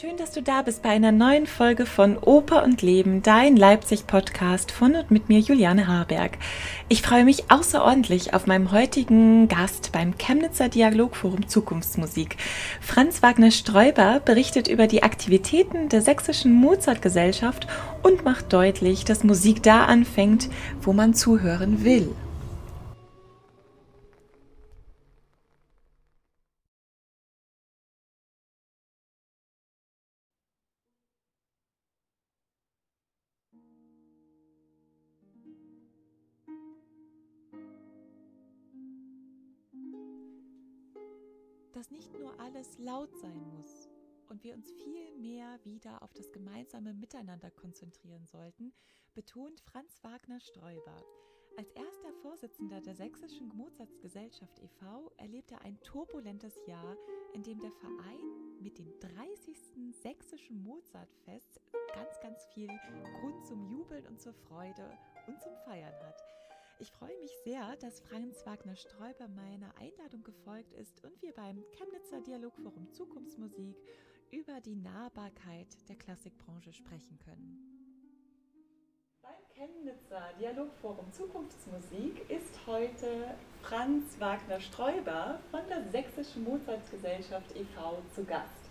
schön, dass du da bist bei einer neuen Folge von Oper und Leben, dein Leipzig-Podcast von und mit mir, Juliane Harberg. Ich freue mich außerordentlich auf meinem heutigen Gast beim Chemnitzer Dialogforum Zukunftsmusik. Franz Wagner Sträuber berichtet über die Aktivitäten der Sächsischen Mozart-Gesellschaft und macht deutlich, dass Musik da anfängt, wo man zuhören will. Dass nicht nur alles laut sein muss und wir uns viel mehr wieder auf das gemeinsame Miteinander konzentrieren sollten, betont Franz Wagner Sträuber. Als erster Vorsitzender der Sächsischen Mozartsgesellschaft e.V. erlebte er ein turbulentes Jahr, in dem der Verein mit dem 30. Sächsischen Mozartfest ganz, ganz viel Grund zum Jubeln und zur Freude und zum Feiern hat. Ich freue mich sehr, dass Franz Wagner Sträuber meiner Einladung gefolgt ist und wir beim Chemnitzer Dialogforum Zukunftsmusik über die Nahbarkeit der Klassikbranche sprechen können. Beim Chemnitzer Dialogforum Zukunftsmusik ist heute Franz Wagner Sträuber von der Sächsischen Mozartgesellschaft e.V. zu Gast.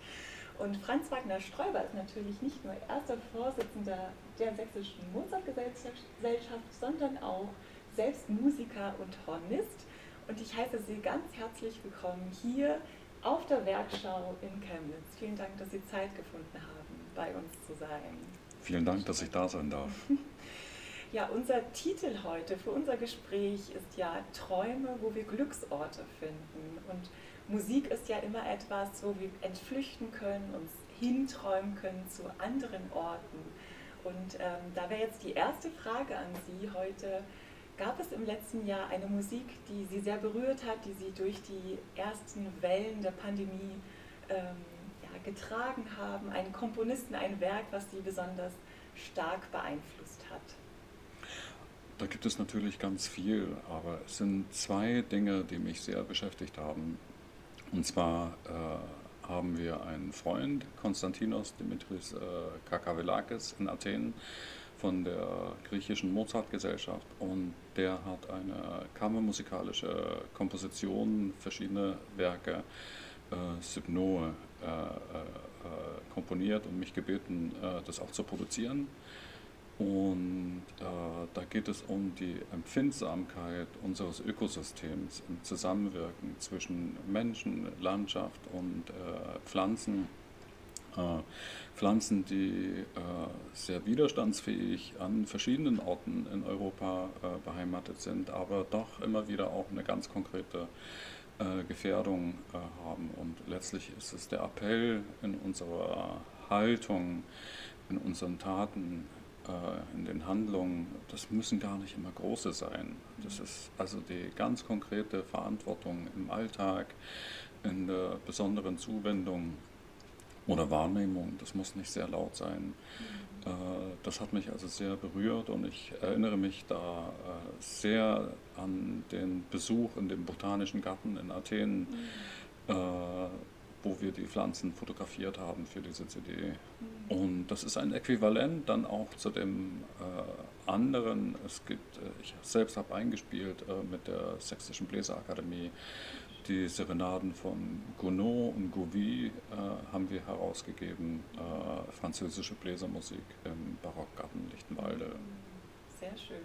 Und Franz Wagner Sträuber ist natürlich nicht nur erster Vorsitzender der Sächsischen Mozartgesellschaft, sondern auch selbst Musiker und Hornist und ich heiße Sie ganz herzlich willkommen hier auf der Werkschau in Chemnitz. Vielen Dank, dass Sie Zeit gefunden haben, bei uns zu sein. Vielen Dank, dass ich da sein darf. Ja, unser Titel heute für unser Gespräch ist ja Träume, wo wir Glücksorte finden. Und Musik ist ja immer etwas, wo wir entflüchten können, uns hinträumen können zu anderen Orten. Und ähm, da wäre jetzt die erste Frage an Sie heute, Gab es im letzten Jahr eine Musik, die Sie sehr berührt hat, die Sie durch die ersten Wellen der Pandemie ähm, ja, getragen haben? Einen Komponisten, ein Werk, was Sie besonders stark beeinflusst hat? Da gibt es natürlich ganz viel, aber es sind zwei Dinge, die mich sehr beschäftigt haben. Und zwar äh, haben wir einen Freund, Konstantinos Dimitris äh, Kakavelakis in Athen, von der griechischen Mozart-Gesellschaft und der hat eine kammermusikalische Komposition, verschiedene Werke, äh, Sypnoe, äh, äh, komponiert und mich gebeten, äh, das auch zu produzieren. Und äh, da geht es um die Empfindsamkeit unseres Ökosystems im Zusammenwirken zwischen Menschen, Landschaft und äh, Pflanzen äh, Pflanzen, die äh, sehr widerstandsfähig an verschiedenen Orten in Europa äh, beheimatet sind, aber doch immer wieder auch eine ganz konkrete Gefährdung haben. Und letztlich ist es der Appell in unserer Haltung, in unseren Taten, in den Handlungen, das müssen gar nicht immer große sein. Das ist also die ganz konkrete Verantwortung im Alltag, in der besonderen Zuwendung oder Wahrnehmung. Das muss nicht sehr laut sein. Mhm. Äh, das hat mich also sehr berührt und ich erinnere mich da äh, sehr an den Besuch in dem Botanischen Garten in Athen, mhm. Äh, wo wir die Pflanzen fotografiert haben für diese CD. Mhm. Und das ist ein Äquivalent dann auch zu dem anderen. Es gibt, ich selbst habe eingespielt mit der Sächsischen Bläserakademie die Serenaden von Gounod und Gouvy äh, haben wir herausgegeben, äh, französische Bläsermusik im Barockgarten Lichtenwalde. Sehr schön.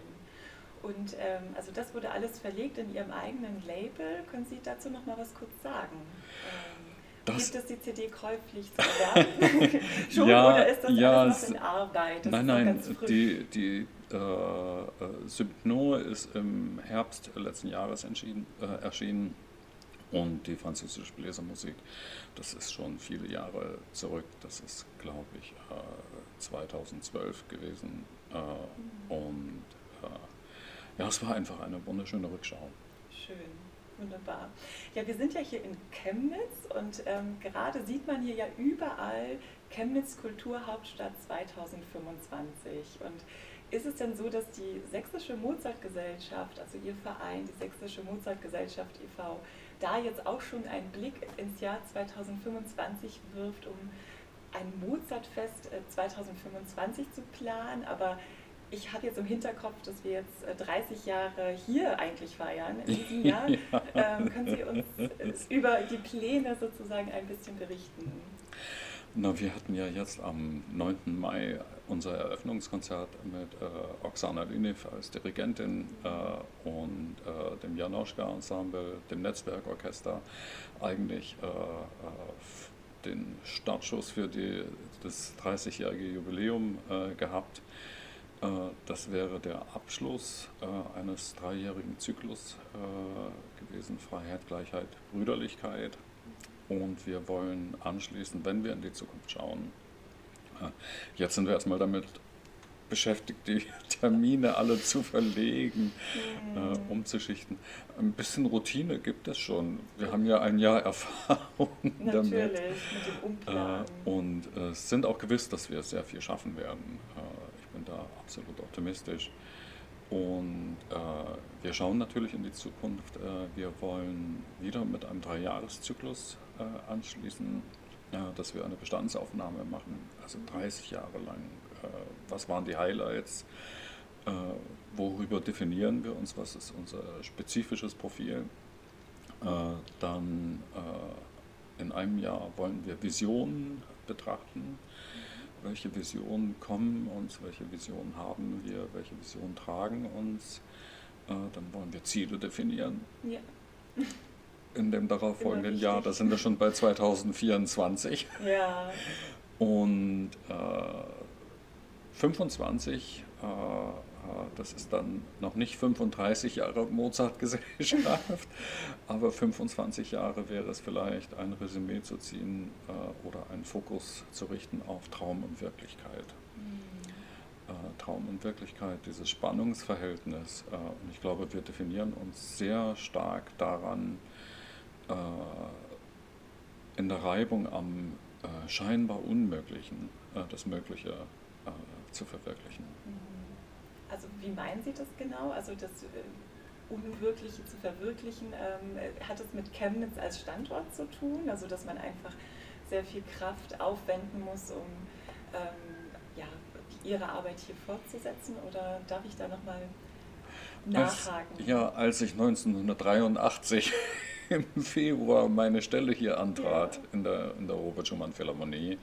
Und ähm, also das wurde alles verlegt in Ihrem eigenen Label. Können Sie dazu noch mal was kurz sagen? Ähm, das, gibt es die CD käuflich zu erwerben? Schon ja, oder ist das ja, alles noch in Arbeit? Das nein, nein, die, die äh, äh, Sympno ist im Herbst letzten Jahres äh, erschienen und die französische Bläsermusik, das ist schon viele Jahre zurück. Das ist, glaube ich, 2012 äh, gewesen. Äh. Und äh, ja, es war einfach eine wunderschöne Rückschau. Schön. Wunderbar. Ja, wir sind ja hier in Chemnitz und ähm, gerade sieht man hier ja überall Chemnitz Kulturhauptstadt 2025. Und ist es denn so, dass die Sächsische Mozartgesellschaft, also Ihr Verein, die Sächsische Mozartgesellschaft e.V., da jetzt auch schon einen Blick ins Jahr 2025 wirft, um ein Mozartfest 2025 äh, zu planen, aber ich habe jetzt im Hinterkopf, dass wir jetzt 30 äh, Jahre hier eigentlich feiern in diesem Jahr. ja. ähm, können Sie uns über die Pläne sozusagen ein bisschen berichten? Na, wir hatten ja jetzt am 9. Mai unser Eröffnungskonzert mit äh, Oksana Linev als Dirigentin äh, und äh, dem Janoschka-Ensemble, dem Netzwerkorchester, eigentlich äh, äh, den Startschuss für die, das 30-jährige Jubiläum äh, gehabt. das wäre der Abschluss eines dreijährigen Zyklus gewesen, Freiheit, Gleichheit, Brüderlichkeit. Und wir wollen anschließend, wenn wir in die Zukunft schauen, jetzt sind wir erstmal damit beschäftigt, die Termine alle zu verlegen, mhm. äh, umzuschichten. Ein bisschen Routine gibt es schon. Wir haben ja ein Jahr Erfahrung Natürlich, damit. mit dem Umplanen. Äh, und äh, sind auch gewiss, dass wir sehr viel schaffen werden. Äh, ich bin da absolut optimistisch. Und äh, wir schauen natürlich in die Zukunft. Äh, wir wollen wieder mit einem Dreijahreszyklus äh, anschließen, dass wir eine Bestandsaufnahme machen, also 30 Jahre lang. Äh, was waren die Highlights? Äh, worüber definieren wir uns? Was ist unser spezifisches Profil? dann in einem Jahr wollen wir Visionen betrachten. Welche Visionen kommen uns? Welche Visionen haben wir? Welche Visionen tragen uns? dann wollen wir Ziele definieren. Ja in dem darauffolgenden Jahr. Da sind wir schon bei 2024. Ja. Und äh, 25, äh, das ist dann noch nicht 35 Jahre Mozart-Gesellschaft, aber 25 Jahre wäre es vielleicht, ein Resümee zu ziehen äh, oder einen Fokus zu richten auf Traum und Wirklichkeit. Mhm. Traum und Wirklichkeit, dieses Spannungsverhältnis. Äh, und ich glaube, wir definieren uns sehr stark daran, äh, in der Reibung am äh, scheinbar Unmöglichen äh, das Mögliche zu verwirklichen. Also wie meinen Sie das genau? Also das Unwirkliche zu verwirklichen, ähm, hat es mit Chemnitz als Standort zu tun? Also dass man einfach sehr viel Kraft aufwenden muss, um ähm, ja, Ihre Arbeit hier fortzusetzen? Oder darf ich da nochmal nachhaken? Als, ja, als ich 1983 im Februar meine Stelle hier antrat in der, in der Robert Schumann Philharmonie,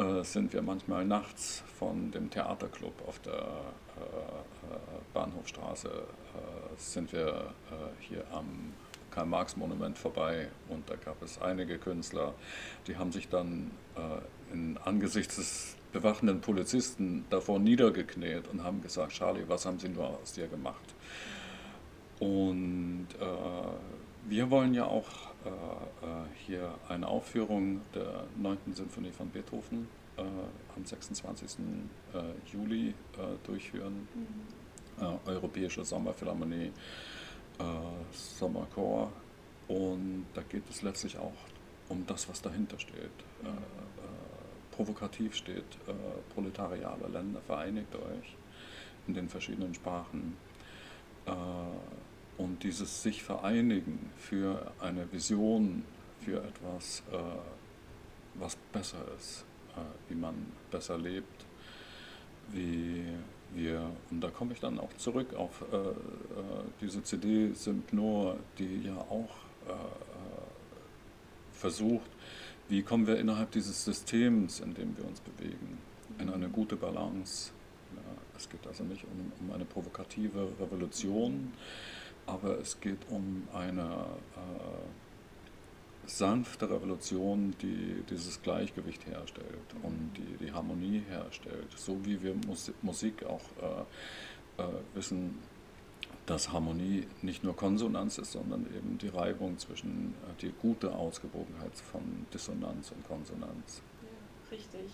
äh, sind wir manchmal nachts von dem Theaterclub auf der äh, äh Bahnhofstraße, äh, sind wir hier am Karl-Marx-Monument vorbei und da gab es einige Künstler, die haben sich dann in, angesichts des bewachenden Polizisten davor niedergekniet und haben gesagt, Charlie, was haben Sie nur aus dir gemacht? Und wir wollen ja auch hier eine Aufführung der 9. Sinfonie von Beethoven äh, am 26. Äh, Juli äh, durchführen. Mhm. Europäische Sommerphilharmonie, Sommerchor. Und da geht es letztlich auch um das, was dahinter steht. Mhm. provokativ steht, proletariale Länder, vereinigt euch in den verschiedenen Sprachen und dieses sich vereinigen für eine Vision, für etwas, äh, was besser ist, äh, wie man besser lebt, wie wir, und da komme ich dann auch zurück auf äh, äh diese CD Sympnor, die ja auch äh, äh, versucht, wie kommen wir innerhalb dieses Systems, in dem wir uns bewegen, in eine gute Balance. Ja, es geht also nicht um, um eine provokative Revolution, aber es geht um eine äh, sanfte Revolution, die dieses Gleichgewicht herstellt und die, die Harmonie herstellt, so wie wir Musik auch äh, äh, wissen, dass Harmonie nicht nur Konsonanz ist, sondern eben die Reibung zwischen äh, die gute Ausgewogenheit von Dissonanz und Konsonanz. Ja, richtig.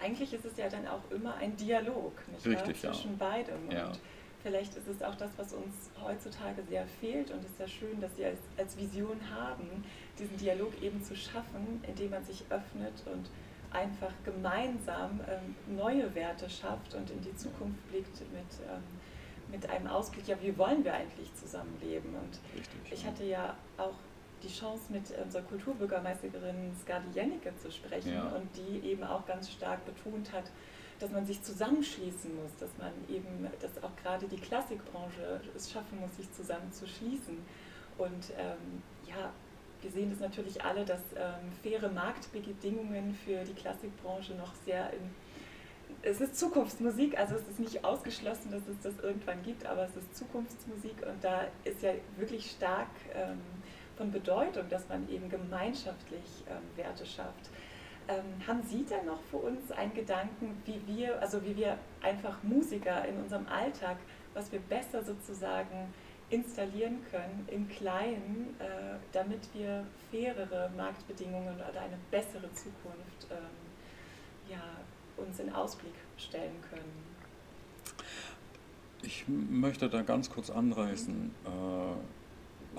Eigentlich ist es ja dann auch immer ein Dialog richtig, zwischen ja. beidem. Ja. Und vielleicht ist es auch das, was uns heutzutage sehr fehlt und es ist ja schön, dass Sie als, als Vision haben, diesen Dialog eben zu schaffen, indem man sich öffnet und einfach gemeinsam ähm, neue Werte schafft und in die Zukunft blickt mit, ähm, mit einem Ausblick, ja, wie wollen wir eigentlich zusammenleben? Und Richtig, ich hatte ja auch die Chance, mit unserer Kulturbürgermeisterin Skadi Jennecke zu sprechen ja. und die eben auch ganz stark betont hat, dass man sich zusammenschließen muss, dass man eben, dass auch gerade die Klassikbranche es schaffen muss, sich zusammenzuschließen. Und ähm, ja, wir sehen das natürlich alle, dass ähm, faire Marktbedingungen für die Klassikbranche noch sehr in es ist Zukunftsmusik, also es ist nicht ausgeschlossen, dass es das irgendwann gibt, aber es ist Zukunftsmusik und da ist ja wirklich stark ähm, von Bedeutung, dass man eben gemeinschaftlich ähm, Werte schafft. Ähm, haben Sie denn noch für uns einen Gedanken, wie wir, also wie wir einfach Musiker in unserem Alltag, was wir besser sozusagen installieren können im Kleinen, äh, damit wir fairere Marktbedingungen oder eine bessere Zukunft ähm, ja, uns in Ausblick stellen können? Ich möchte da ganz kurz anreißen. Mhm.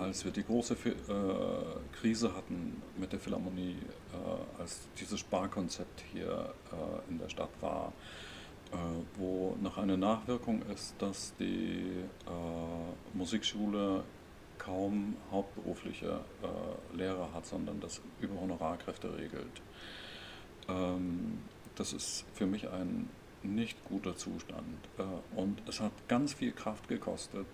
Als wir die große äh, Krise hatten mit der Philharmonie, äh, als dieses Sparkonzept hier äh, in der Stadt war, wo noch eine Nachwirkung ist, dass die Musikschule kaum hauptberufliche Lehrer hat, sondern das über Honorarkräfte regelt. Ähm, das ist für mich ein nicht guter Zustand und es hat ganz viel Kraft gekostet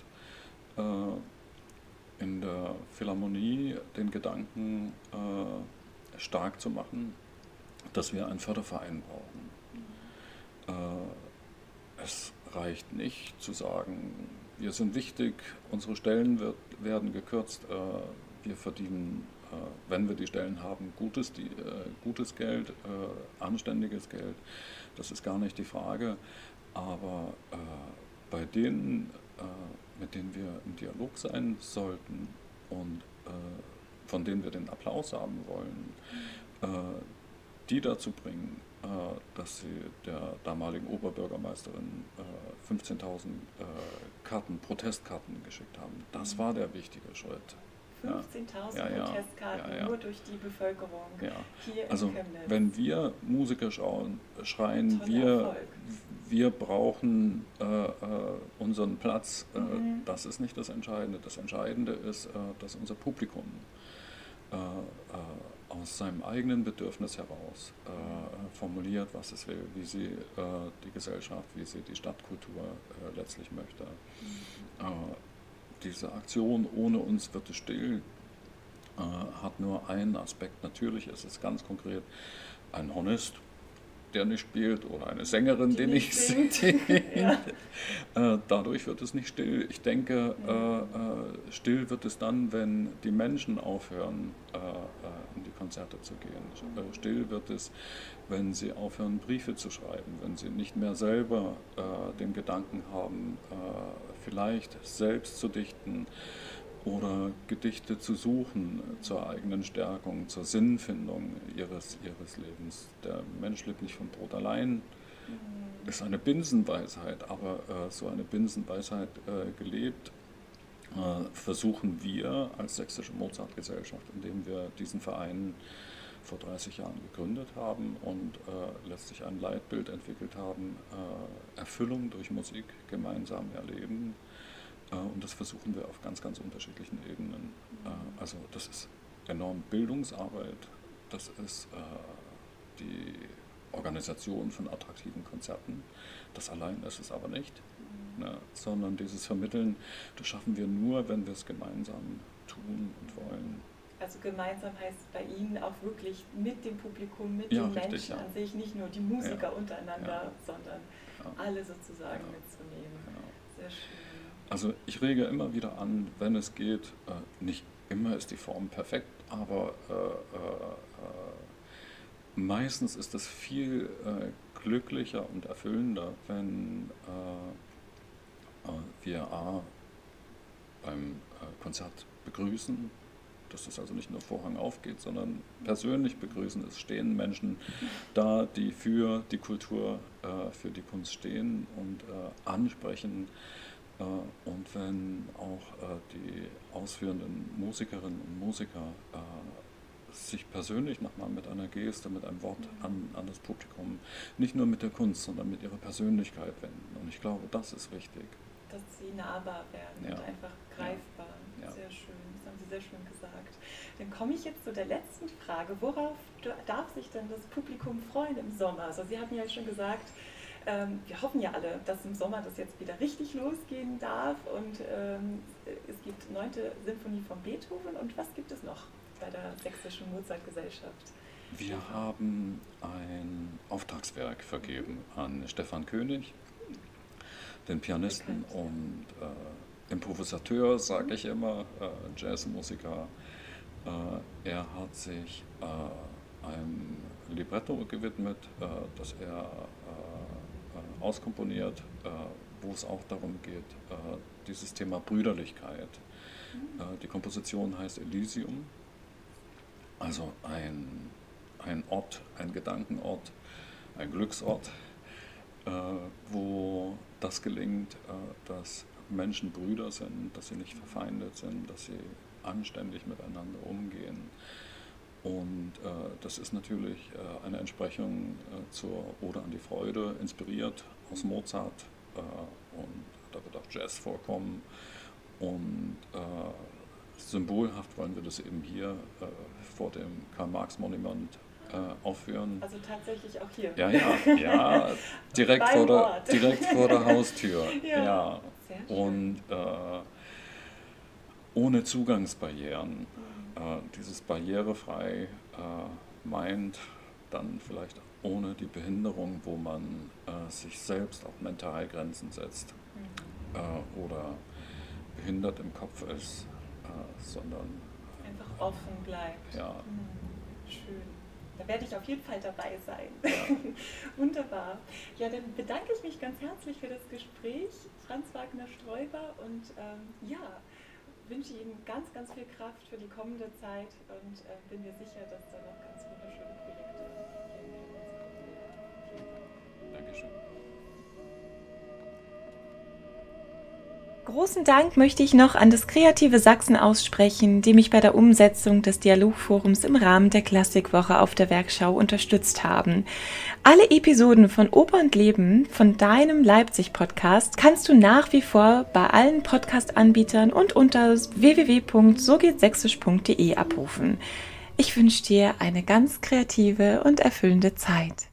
in der Philharmonie den Gedanken äh, stark zu machen, dass wir einen Förderverein brauchen. Äh, es reicht nicht zu sagen, wir sind wichtig, unsere Stellen wird, werden gekürzt, äh, wir verdienen, äh, wenn wir die Stellen haben, gutes, die, äh, gutes Geld, äh, anständiges Geld. Das ist gar nicht die Frage. Aber bei denen mit denen wir im Dialog sein sollten und äh, von denen wir den Applaus haben wollen, äh, die dazu bringen, äh, dass sie der damaligen Oberbürgermeisterin 15.000 äh, äh, Karten, Protestkarten geschickt haben. Das war der wichtige Schritt. 15.000 ja, ja, Protestkarten ja, nur durch die Bevölkerung hier also, in Chemnitz. Wenn wir Musiker schauen, schreien, wir, wir brauchen äh, äh, unseren Platz, äh, mhm. das ist nicht das Entscheidende. Das Entscheidende ist, äh, dass unser Publikum äh, aus seinem eigenen Bedürfnis heraus formuliert, was es will, wie sie die Gesellschaft, wie sie die Stadtkultur letztlich möchte. Mhm diese Aktion ohne uns wird es still äh, hat nur einen Aspekt. Natürlich ist es ganz konkret ein Honest, der nicht spielt oder eine Sängerin, die, die nicht singt. ja. äh, dadurch wird es nicht still. Ich denke, äh, äh, still wird es dann, wenn die Menschen aufhören, äh, in die Konzerte zu gehen. Äh, still wird es, wenn sie aufhören, Briefe zu schreiben, wenn sie nicht mehr selber den Gedanken haben, vielleicht selbst zu dichten oder Gedichte zu suchen zur eigenen Stärkung, zur Sinnfindung ihres, ihres Lebens. Der Mensch lebt nicht vom Brot allein, mhm. ist eine Binsenweisheit, aber äh, so eine Binsenweisheit äh, gelebt äh, versuchen wir als Sächsische Mozartgesellschaft, indem wir diesen Verein vor 30 Jahren gegründet haben und äh, letztlich ein Leitbild entwickelt haben, äh, Erfüllung durch Musik gemeinsam erleben, und das versuchen wir auf ganz, ganz unterschiedlichen Ebenen. Äh, also das ist enorm Bildungsarbeit, das ist äh, die Organisation von attraktiven Konzerten. Das allein ist es aber nicht, ne, sondern dieses Vermitteln, das schaffen wir nur, wenn wir es gemeinsam tun und wollen. Also gemeinsam heißt bei Ihnen auch wirklich mit dem Publikum, mit ja, den richtig, Menschen ja. an sich, nicht nur die Musiker ja. untereinander, sondern alle sozusagen mitzunehmen. Sehr schön. Also ich rege immer wieder an, wenn es geht, äh, nicht immer ist die Form perfekt, aber äh, äh, meistens ist es viel glücklicher und erfüllender, wenn wir A, beim Konzert begrüßen, dass es also nicht nur Vorhang aufgeht, sondern persönlich begrüßen. Es stehen Menschen da, die für die Kultur, für die Kunst stehen und ansprechen äh, und wenn auch äh, die ausführenden Musikerinnen und Musiker äh, sich persönlich nochmal mit einer Geste, mit einem Wort mhm. an, an das Publikum, nicht nur mit der Kunst, sondern mit ihrer Persönlichkeit wenden. Und ich glaube, das ist wichtig. Dass sie nahbar werden ja. und einfach greifbar. Ja. Sehr schön. Das haben Sie sehr schön gesagt. Dann komme ich jetzt zu der letzten Frage. Worauf darf sich denn das Publikum freuen im Sommer? Also Sie hatten ja schon gesagt, wir hoffen ja alle, dass im Sommer das jetzt wieder richtig losgehen darf. Und ähm, es gibt neunte Symphonie von Beethoven. Und was gibt es noch bei der Sächsischen Mozartgesellschaft? Wir haben ein Auftragswerk vergeben an Stefan König, den Pianisten und äh, Improvisateur, sage ich immer, äh, Jazzmusiker. Äh, er hat sich äh, einem Libretto gewidmet, äh, das er äh, auskomponiert, wo es auch darum geht, dieses Thema Brüderlichkeit. Mhm. die Komposition heißt Elysium, also ein ein Ort, ein Gedankenort, ein Glücksort, äh, wo das gelingt, äh, dass Menschen Brüder sind, dass sie nicht verfeindet sind, dass sie anständig miteinander umgehen. Und äh, das ist natürlich äh, eine Entsprechung äh, zur Ode an die Freude, inspiriert aus Mozart. Äh, und da wird auch Jazz vorkommen. Und symbolhaft wollen wir das eben hier vor dem Karl-Marx-Monument äh, aufführen. Also tatsächlich auch hier. Ja, ja, ja, direkt, vor der, direkt vor der Haustür. ja. ja. Und äh, ohne Zugangsbarrieren. Äh, dieses barrierefrei äh, meint dann vielleicht ohne die Behinderung, wo man äh, sich selbst auch mental Grenzen setzt mhm. Oder behindert im Kopf ist, sondern einfach offen bleibt. Ja. Mhm. Schön. Da werde ich auf jeden Fall dabei sein. Ja. Wunderbar. Ja, dann bedanke ich mich ganz herzlich für das Gespräch, Franz Wagner-Sträuber, und ähm, ja, wünsche Ihnen ganz, ganz viel Kraft für die kommende Zeit und äh, bin mir sicher, dass da noch ganz wunderschöne Großen Dank möchte ich noch an das kreative Sachsen aussprechen, die mich bei der Umsetzung des Dialogforums im Rahmen der Klassikwoche auf der Werkschau unterstützt haben. Alle Episoden von Oper und Leben von deinem Leipzig-Podcast kannst du nach wie vor bei allen Podcast-Anbietern und unter www.sogehtsächsisch.de abrufen. Ich wünsche dir eine ganz kreative und erfüllende Zeit.